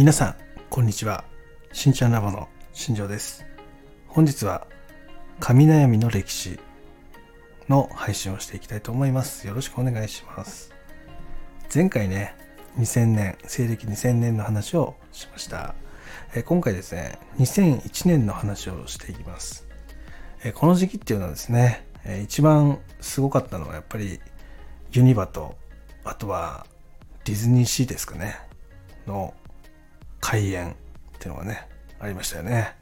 皆さん、こんにちは。しんちゃんラボの新庄です。本日は、神悩みの歴史の配信をしていきたいと思います。よろしくお願いします。前回ね、2000年、西暦2000年の話をしました。え今回ですね、2001年の話をしていきます。えこの時期っていうのはですね、え一番すごかったのはやっぱりユニバと、あとはディズニーシーですかね、の開園っていうのがね、ありましたよね。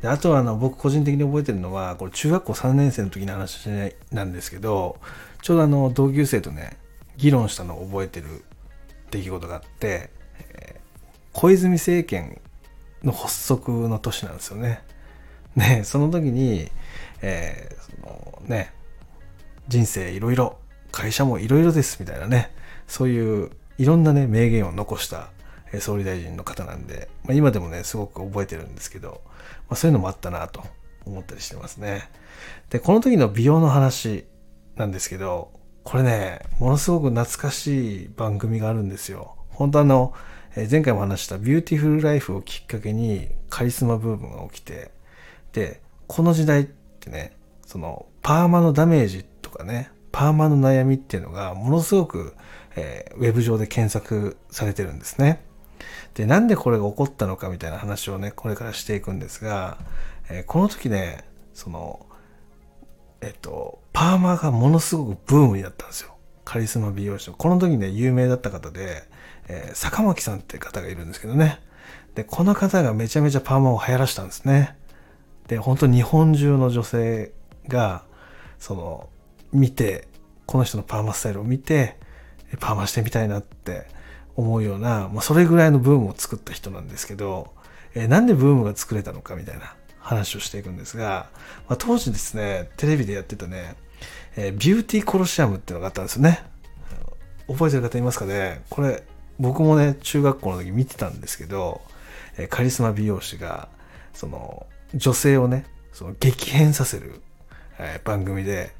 であとはあの僕個人的に覚えてるのは、これ中学校3年生の時の話なんですけど、ちょうどあの同級生とね、議論したのを覚えてる出来事があって、え小泉政権の発足の年なんですよね。ね、その時に、えーそのね、人生いろいろ、会社もいろいろですみたいなね、そういういろんなね、名言を残した総理大臣の方なんで、まあ、今でもね、すごく覚えてるんですけど、まあ、そういうのもあったなと思ったりしてますね。で、この時の美容の話なんですけど、これね、ものすごく懐かしい番組があるんですよ。本当あの、え前回も話したビューティフルライフをきっかけにカリスマブームが起きて、で、この時代ってね、そのパーマのダメージとかね、パーマの悩みっていうのがものすごく、えーウェブ上で検索されてるんですね。で、なんでこれが起こったのかみたいな話をね、これからしていくんですが、えーこの時ね、その、えっと、パーマがものすごくブームになったんですよ。カリスマ美容師の。この時ね、有名だった方で、えー坂巻さんって方がいるんですけどね。で、この方がめちゃめちゃパーマを流行らしたんですね。で、本当日本中の女性が、その、見て、この人のパーマスタイルを見て、パーマしてみたいなって思うような、まあ、それぐらいのブームを作った人なんですけど、えーなんでブームが作れたのかみたいな話をしていくんですが、まあ、当時ですね、テレビでやってたね、えービューティーコロシアムっていうのがあったんですよね。覚えてる方いますかね？これ、僕もね、中学校の時見てたんですけど、えーカリスマ美容師が、その、女性をね、その激変させる、えー番組で、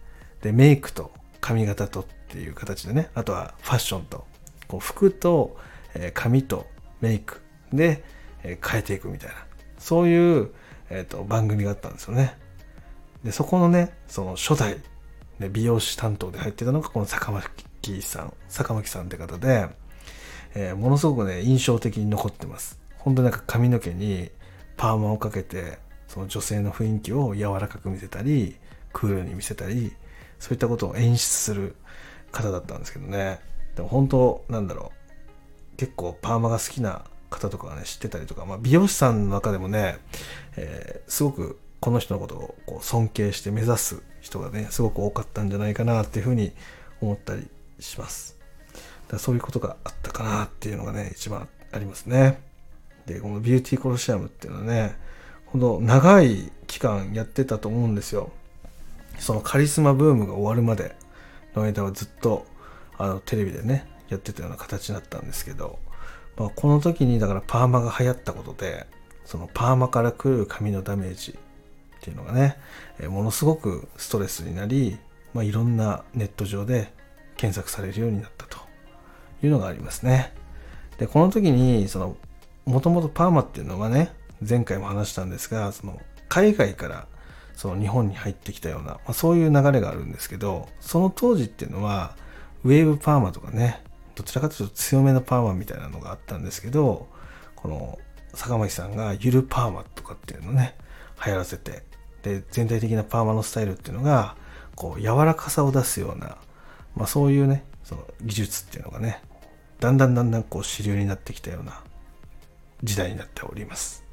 で、メイクと髪型とっていう形でね、あとはファッションと、こう服と、え髪とメイクで、え変えていくみたいな、そういう、えーと番組があったんですよね。で、そこのね、その初代、ね、美容師担当で入ってたのがこの坂巻さん、坂巻さんって方で、えーものすごくね、印象的に残ってます。本当になんか髪の毛にパーマをかけて、その女性の雰囲気を柔らかく見せたり、クールに見せたり、そういったことを演出する方だったんですけどね。でも本当、なんだろう。結構パーマが好きな方とかがね、知ってたりとか、まあ、美容師さんの中でもね、えーすごくこの人のことをこう尊敬して目指す人がね、すごく多かったんじゃないかなっていうふうに思ったりします。だそういうことがあったかなっていうのがね、一番ありますね。で、このビューティーコロシアムっていうのはね、ほんと長い期間やってたと思うんですよ。そのカリスマブームが終わるまでの間はずっとあのテレビでね、やってたような形だったんですけど、まあ、この時にだからパーマが流行ったことで、そのパーマから来る髪のダメージっていうのがね、えものすごくストレスになり、まあ、いろんなネット上で検索されるようになったというのがありますね。で、この時に、その、もともとパーマっていうのはね、前回も話したんですが、その、海外からその日本に入ってきたような、まあ、そういう流れがあるんですけど、その当時っていうのは、ウェーブパーマとかね、どちらかというと強めのパーマみたいなのがあったんですけど、この坂巻さんがゆるパーマとかっていうのね、流行らせて、で、全体的なパーマのスタイルっていうのが、こう、柔らかさを出すような、まあそういうね、その技術っていうのがね、だんだんだんだんこう主流になってきたような時代になっております。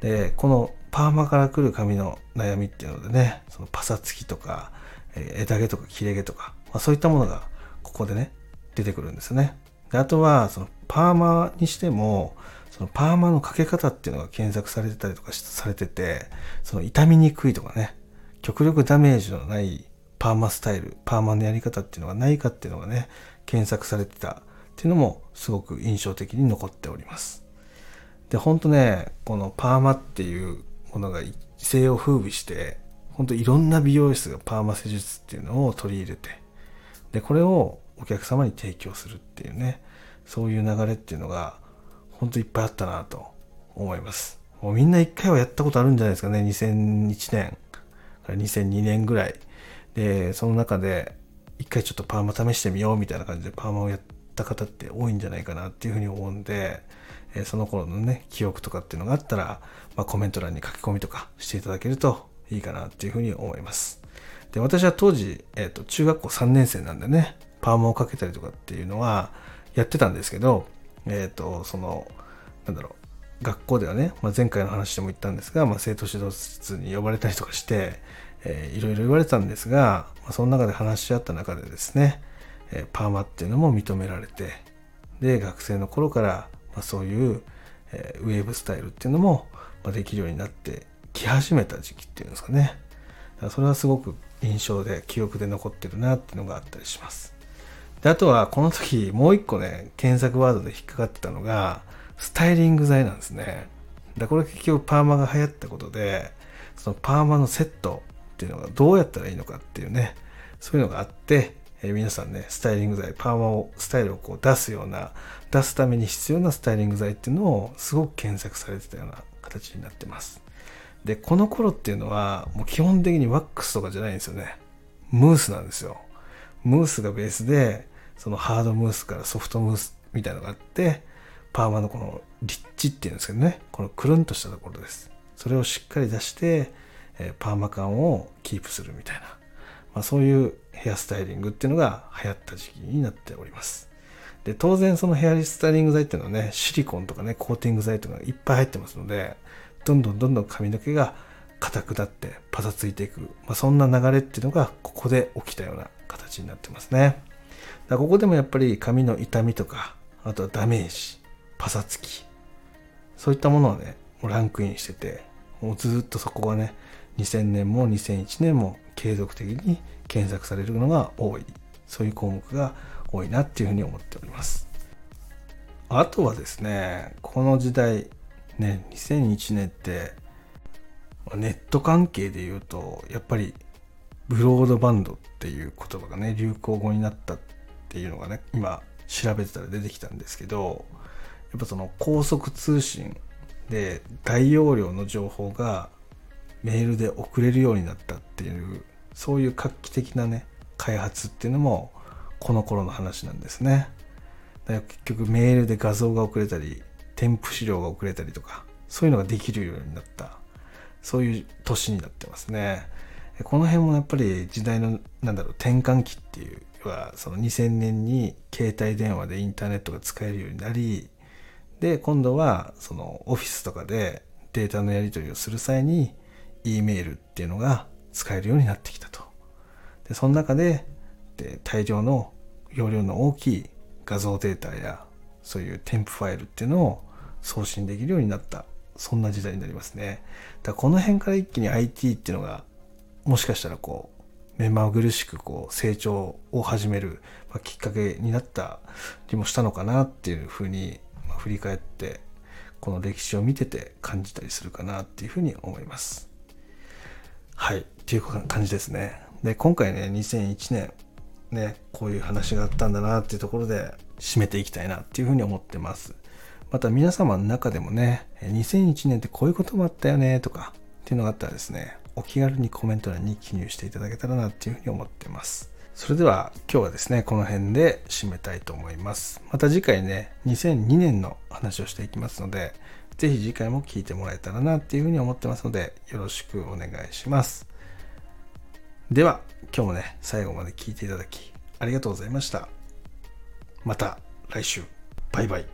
で、このパーマから来る髪の悩みっていうのでね、そのパサつきとか、え枝毛とか切れ毛とか、まあ、そういったものがここでね、出てくるんですよね。であとは、そのパーマにしても、そのパーマのかけ方っていうのが検索されてたりとかされてて、その傷みにくいとかね、極力ダメージのないパーマスタイル、パーマのやり方っていうのがないかっていうのがね、検索されてたっていうのもすごく印象的に残っております。で、ほんとね、このパーマっていうものが一世を風靡して、ほんといろんな美容室がパーマ施術っていうのを取り入れて、で、これをお客様に提供するっていうね、そういう流れっていうのが、ほんといっぱいあったなと思います。もうみんな一回はやったことあるんじゃないですかね。2001年から2002年ぐらい。で、その中で一回ちょっとパーマ試してみようみたいな感じでパーマをやった方って多いんじゃないかなっていうふうに思うんで、その頃のね、記憶とかっていうのがあったら、まあ、コメント欄に書き込みとかしていただけるといいかなっていうふうに思います。で、私は当時、えっ、ー、と、中学校3年生なんでね、パーマをかけたりとかっていうのはやってたんですけど、えっ、ー、と、その、なんだろう、学校ではね、まあ、前回の話でも言ったんですが、まあ、生徒指導室に呼ばれたりとかして、えー、いろいろ言われたんですが、まあ、その中で話し合った中でですね、えー、パーマっていうのも認められて、で、学生の頃から、まあ、そういう、えー、ウェーブスタイルっていうのも、まあ、できるようになってき始めた時期っていうんですかね。だからそれはすごく印象で記憶で残ってるなっていうのがあったりします。であとはこの時もう一個ね検索ワードで引っかかってたのがスタイリング剤なんですね。だこれ結局パーマが流行ったことでそのパーマのセットっていうのがどうやったらいいのかっていうねそういうのがあって、え、皆さんねスタイリング剤パーマをスタイルをこう出すような出すために必要なスタイリング剤っていうのをすごく検索されてたような形になってます。で、この頃っていうのは、もう基本的にワックスとかじゃないんですよね。ムースなんですよ。ムースがベースで、そのハードムースからソフトムースみたいなのがあって、パーマのこのリッチっていうんですけどね、このくるんとしたところです。それをしっかり出して、え、パーマ感をキープするみたいな、まあ、そういうヘアスタイリングっていうのが流行った時期になっております。で、当然そのヘアリスタイリング剤っていうのはね、シリコンとかね、コーティング剤とかがいっぱい入ってますので、どんどんどんどん髪の毛が硬くなってパサついていく、まあ、そんな流れっていうのがここで起きたような形になってますね。だここでもやっぱり髪の痛みとか、あとはダメージ、パサつき、そういったものはね、もうランクインしてて、もうずっとそこがね、2000年も2001年も継続的に検索されるのが多い、そういう項目が多いなっていうふうに思っております。あとはですね、この時代、ね、2001年ってネット関係で言うとやっぱりブロードバンドっていう言葉がね流行語になったっていうのがね今調べてたら出てきたんですけどやっぱその高速通信で大容量の情報がメールで送れるようになったっていうそういう画期的なね開発っていうのもこの頃の話なんですね。だから結局メールで画像が送れたり添付資料が遅れたりとか、そういうのができるようになった、そういう年になってますね。この辺もやっぱり時代の、なんだろう、転換期っていうは、その2000年に携帯電話でインターネットが使えるようになり、で、今度はそのオフィスとかでデータのやり取りをする際に、E メールっていうのが使えるようになってきたと。で、その中で、で大量の容量の大きい画像データやそういう添付ファイルっていうのを送信できるようになった。そんな時代になりますね。だからこの辺から一気に IT っていうのがもしかしたらこう目まぐるしくこう成長を始める、まあ、きっかけになったりもしたのかなっていうふうに、まあ、振り返ってこの歴史を見てて感じたりするかなっていうふうに思います。はい。っていう感じですね。で今回ね2001年ねこういう話があったんだなっていうところで締めていきたいなっていうふうに思ってます。また皆様の中でもね、2001年ってこういうこともあったよねとかっていうのがあったらですね、お気軽にコメント欄に記入していただけたらなっていうふうに思ってます。それでは今日はですね、この辺で締めたいと思います。また次回ね、2002年の話をしていきますので、ぜひ次回も聞いてもらえたらなっていうふうに思ってますので、よろしくお願いします。では、今日もね、最後まで聞いていただき、ありがとうございました。また来週。バイバイ。